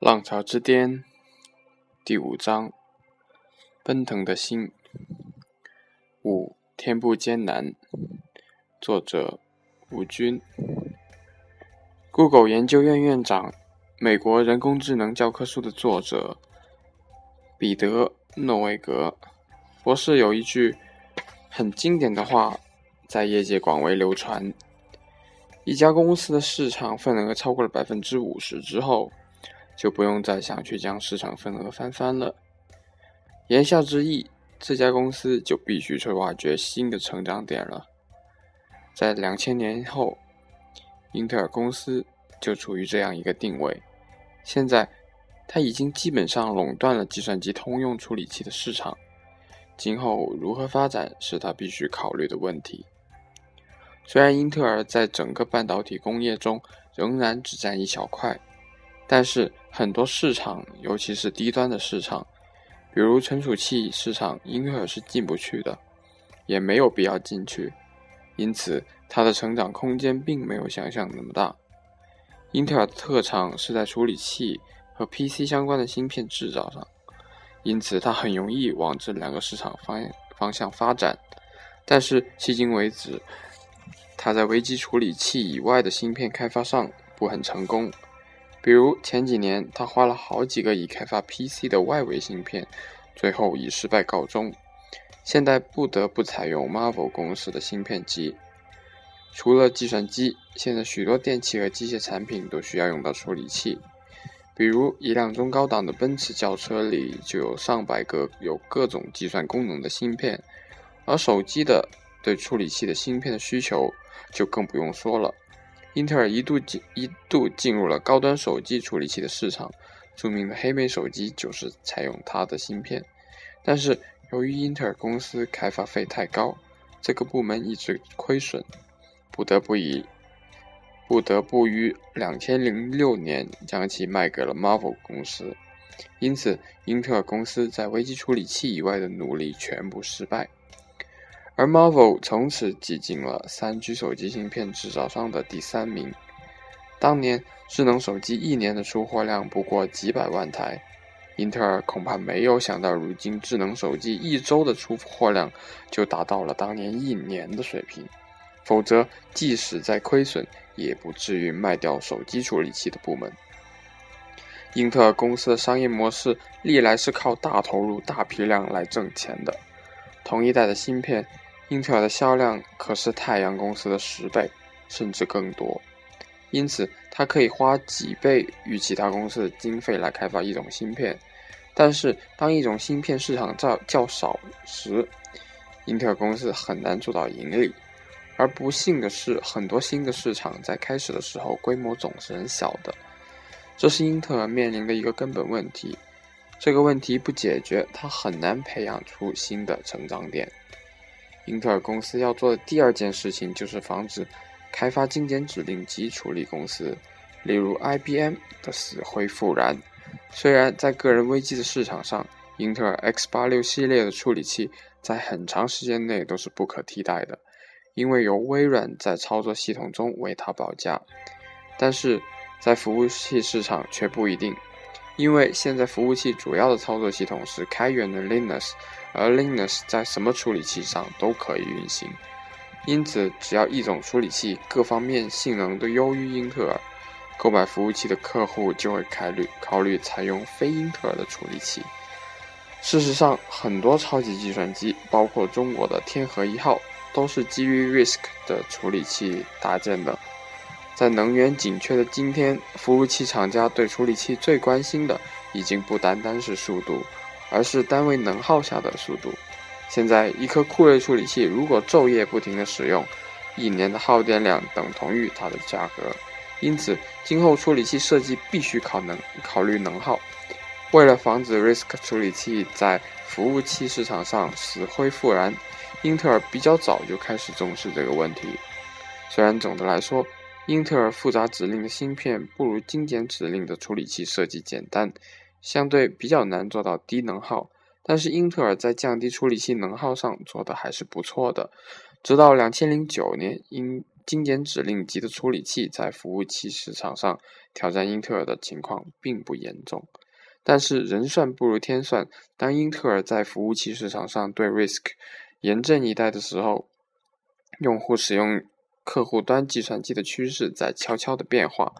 浪潮之巅第五章：奔腾的心。五天不艰难。作者：吴军。Google 研究院院长、美国人工智能教科书的作者彼得·诺维格博士有一句很经典的话，在业界广为流传：一家公司的市场份额超过了百分之五十之后。就不用再想去将市场份额翻番了。言下之意，这家公司就必须去挖掘新的成长点了。在两千年后，英特尔公司就处于这样一个定位。现在，它已经基本上垄断了计算机通用处理器的市场。今后如何发展，是它必须考虑的问题。虽然英特尔在整个半导体工业中仍然只占一小块。但是很多市场，尤其是低端的市场，比如存储器市场，英特尔是进不去的，也没有必要进去，因此它的成长空间并没有想象那么大。英特尔的特长是在处理器和 PC 相关的芯片制造上，因此它很容易往这两个市场方方向发展。但是迄今为止，它在微机处理器以外的芯片开发上不很成功。比如前几年，他花了好几个亿开发 PC 的外围芯片，最后以失败告终。现在不得不采用 Marvel 公司的芯片机。除了计算机，现在许多电器和机械产品都需要用到处理器。比如一辆中高档的奔驰轿车里就有上百个有各种计算功能的芯片，而手机的对处理器的芯片的需求就更不用说了。英特尔一度进一度进入了高端手机处理器的市场，著名的黑莓手机就是采用它的芯片。但是由于英特尔公司开发费太高，这个部门一直亏损，不得不以不得不于两千零六年将其卖给了 Marvel 公司。因此，英特尔公司在微机处理器以外的努力全部失败。而 Marvel 从此挤进了三 G 手机芯片制造商的第三名。当年智能手机一年的出货量不过几百万台，英特尔恐怕没有想到，如今智能手机一周的出货量就达到了当年一年的水平。否则，即使再亏损，也不至于卖掉手机处理器的部门。英特尔公司的商业模式历来是靠大投入、大批量来挣钱的。同一代的芯片。英特尔的销量可是太阳公司的十倍，甚至更多，因此它可以花几倍与其他公司的经费来开发一种芯片。但是，当一种芯片市场较较少时，英特尔公司很难做到盈利。而不幸的是，很多新的市场在开始的时候规模总是很小的，这是英特尔面临的一个根本问题。这个问题不解决，它很难培养出新的成长点。英特尔公司要做的第二件事情就是防止开发精简指令集处理公司，例如 IBM 的死灰复燃。虽然在个人危机的市场上，英特尔 X86 系列的处理器在很长时间内都是不可替代的，因为有微软在操作系统中为它保驾。但是在服务器市场却不一定，因为现在服务器主要的操作系统是开源的 Linux。而 Linux 在什么处理器上都可以运行，因此只要一种处理器各方面性能都优于英特尔，购买服务器的客户就会考虑考虑采用非英特尔的处理器。事实上，很多超级计算机，包括中国的天河一号，都是基于 RISC 的处理器搭建的。在能源紧缺的今天，服务器厂家对处理器最关心的，已经不单单是速度。而是单位能耗下的速度。现在，一颗酷睿处理器如果昼夜不停的使用，一年的耗电量等同于它的价格。因此，今后处理器设计必须考能考虑能耗。为了防止 RISC 处理器在服务器市场上死灰复燃，英特尔比较早就开始重视这个问题。虽然总的来说，英特尔复杂指令的芯片不如精简指令的处理器设计简单。相对比较难做到低能耗，但是英特尔在降低处理器能耗上做的还是不错的。直到两千零九年，英精简指令级的处理器在服务器市场上挑战英特尔的情况并不严重。但是人算不如天算，当英特尔在服务器市场上对 RISC 严阵以待的时候，用户使用客户端计算机的趋势在悄悄的变化。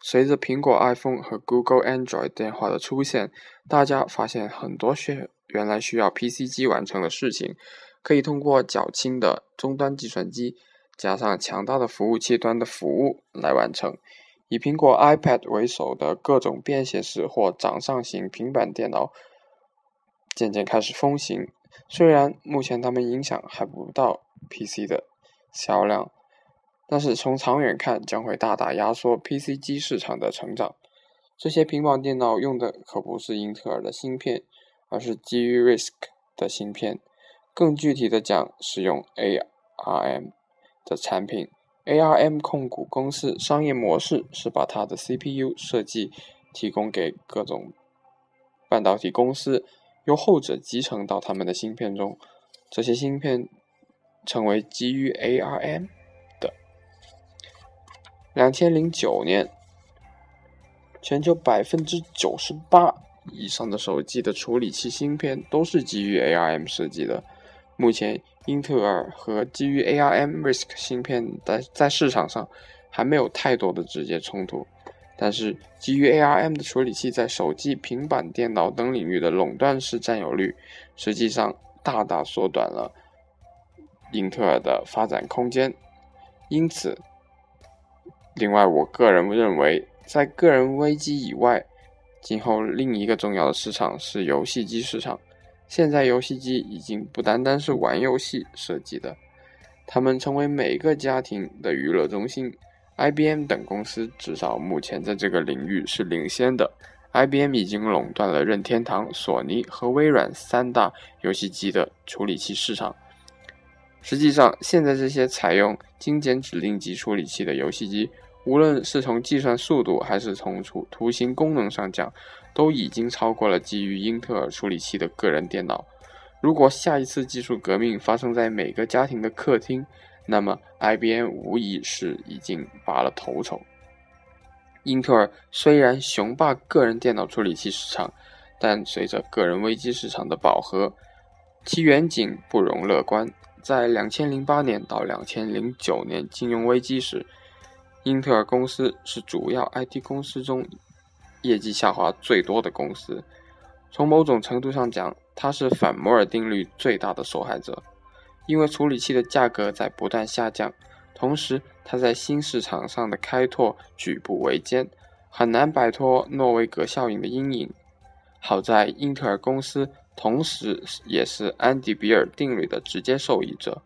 随着苹果 iPhone 和 Google Android 电话的出现，大家发现很多需原来需要 PC 机完成的事情，可以通过较轻的终端计算机加上强大的服务器端的服务来完成。以苹果 iPad 为首的各种便携式或掌上型平板电脑渐渐开始风行，虽然目前它们影响还不到 PC 的销量。但是从长远看，将会大大压缩 PC 机市场的成长。这些平板电脑用的可不是英特尔的芯片，而是基于 RISC 的芯片。更具体的讲，使用 ARM 的产品。ARM 控股公司商业模式是把它的 CPU 设计提供给各种半导体公司，由后者集成到他们的芯片中。这些芯片成为基于 ARM。两千零九年，全球百分之九十八以上的手机的处理器芯片都是基于 ARM 设计的。目前，英特尔和基于 ARM RISC 芯片在在市场上还没有太多的直接冲突，但是基于 ARM 的处理器在手机、平板电脑等领域的垄断式占有率，实际上大大缩短了英特尔的发展空间。因此，另外，我个人认为，在个人危机以外，今后另一个重要的市场是游戏机市场。现在，游戏机已经不单单是玩游戏设计的，它们成为每个家庭的娱乐中心。IBM 等公司至少目前在这个领域是领先的。IBM 已经垄断了任天堂、索尼和微软三大游戏机的处理器市场。实际上，现在这些采用精简指令集处理器的游戏机。无论是从计算速度还是从图图形功能上讲，都已经超过了基于英特尔处理器的个人电脑。如果下一次技术革命发生在每个家庭的客厅，那么 IBM 无疑是已经拔了头筹。英特尔虽然雄霸个人电脑处理器市场，但随着个人微机市场的饱和，其远景不容乐观。在2008年到2009年金融危机时，英特尔公司是主要 IT 公司中业绩下滑最多的公司。从某种程度上讲，它是反摩尔定律最大的受害者，因为处理器的价格在不断下降，同时它在新市场上的开拓举步维艰，很难摆脱诺维格效应的阴影。好在英特尔公司同时也是安迪比尔定律的直接受益者，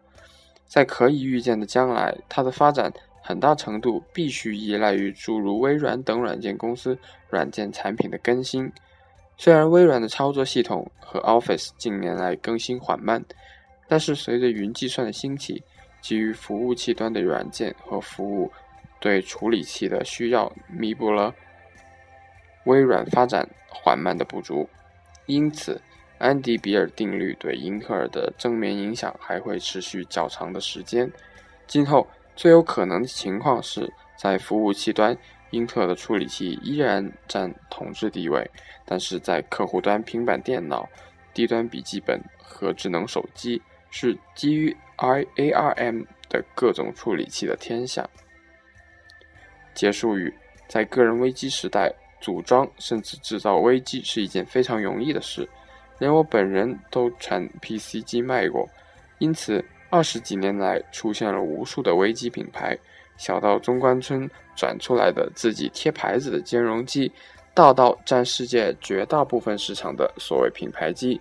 在可以预见的将来，它的发展。很大程度必须依赖于诸如微软等软件公司软件产品的更新。虽然微软的操作系统和 Office 近年来更新缓慢，但是随着云计算的兴起，基于服务器端的软件和服务对处理器的需要，弥补了微软发展缓慢的不足。因此，安迪比尔定律对英特尔的正面影响还会持续较长的时间。今后。最有可能的情况是在服务器端，英特尔的处理器依然占统治地位，但是在客户端平板电脑、低端笔记本和智能手机是基于 I ARM 的各种处理器的天下。结束语：在个人危机时代，组装甚至制造危机是一件非常容易的事，连我本人都产 PC 机卖过，因此。二十几年来，出现了无数的微机品牌，小到中关村转出来的自己贴牌子的兼容机，大到占世界绝大部分市场的所谓品牌机，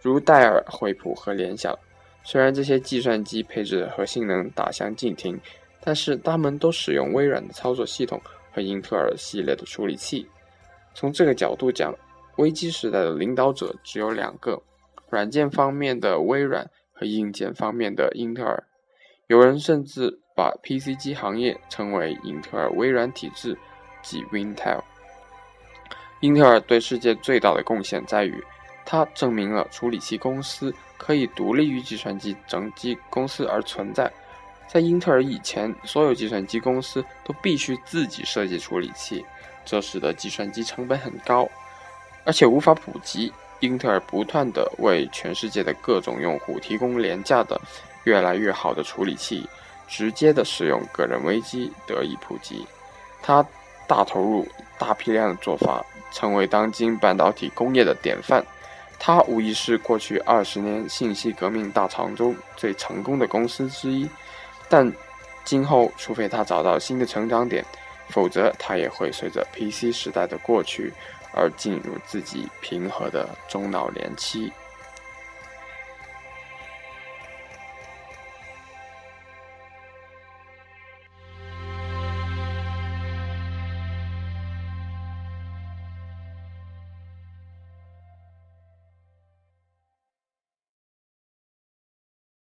如戴尔、惠普和联想。虽然这些计算机配置和性能大相径庭，但是它们都使用微软的操作系统和英特尔系列的处理器。从这个角度讲，微机时代的领导者只有两个：软件方面的微软。和硬件方面的英特尔，有人甚至把 PC 机行业称为英特尔微软体制，即 Intel。英特尔对世界最大的贡献在于，它证明了处理器公司可以独立于计算机整机公司而存在，在英特尔以前，所有计算机公司都必须自己设计处理器，这使得计算机成本很高，而且无法普及。英特尔不断地为全世界的各种用户提供廉价的、越来越好的处理器，直接的使用个人危机得以普及。它大投入、大批量的做法，成为当今半导体工业的典范。它无疑是过去二十年信息革命大潮中最成功的公司之一。但今后，除非它找到新的成长点，否则它也会随着 PC 时代的过去。而进入自己平和的中老年期。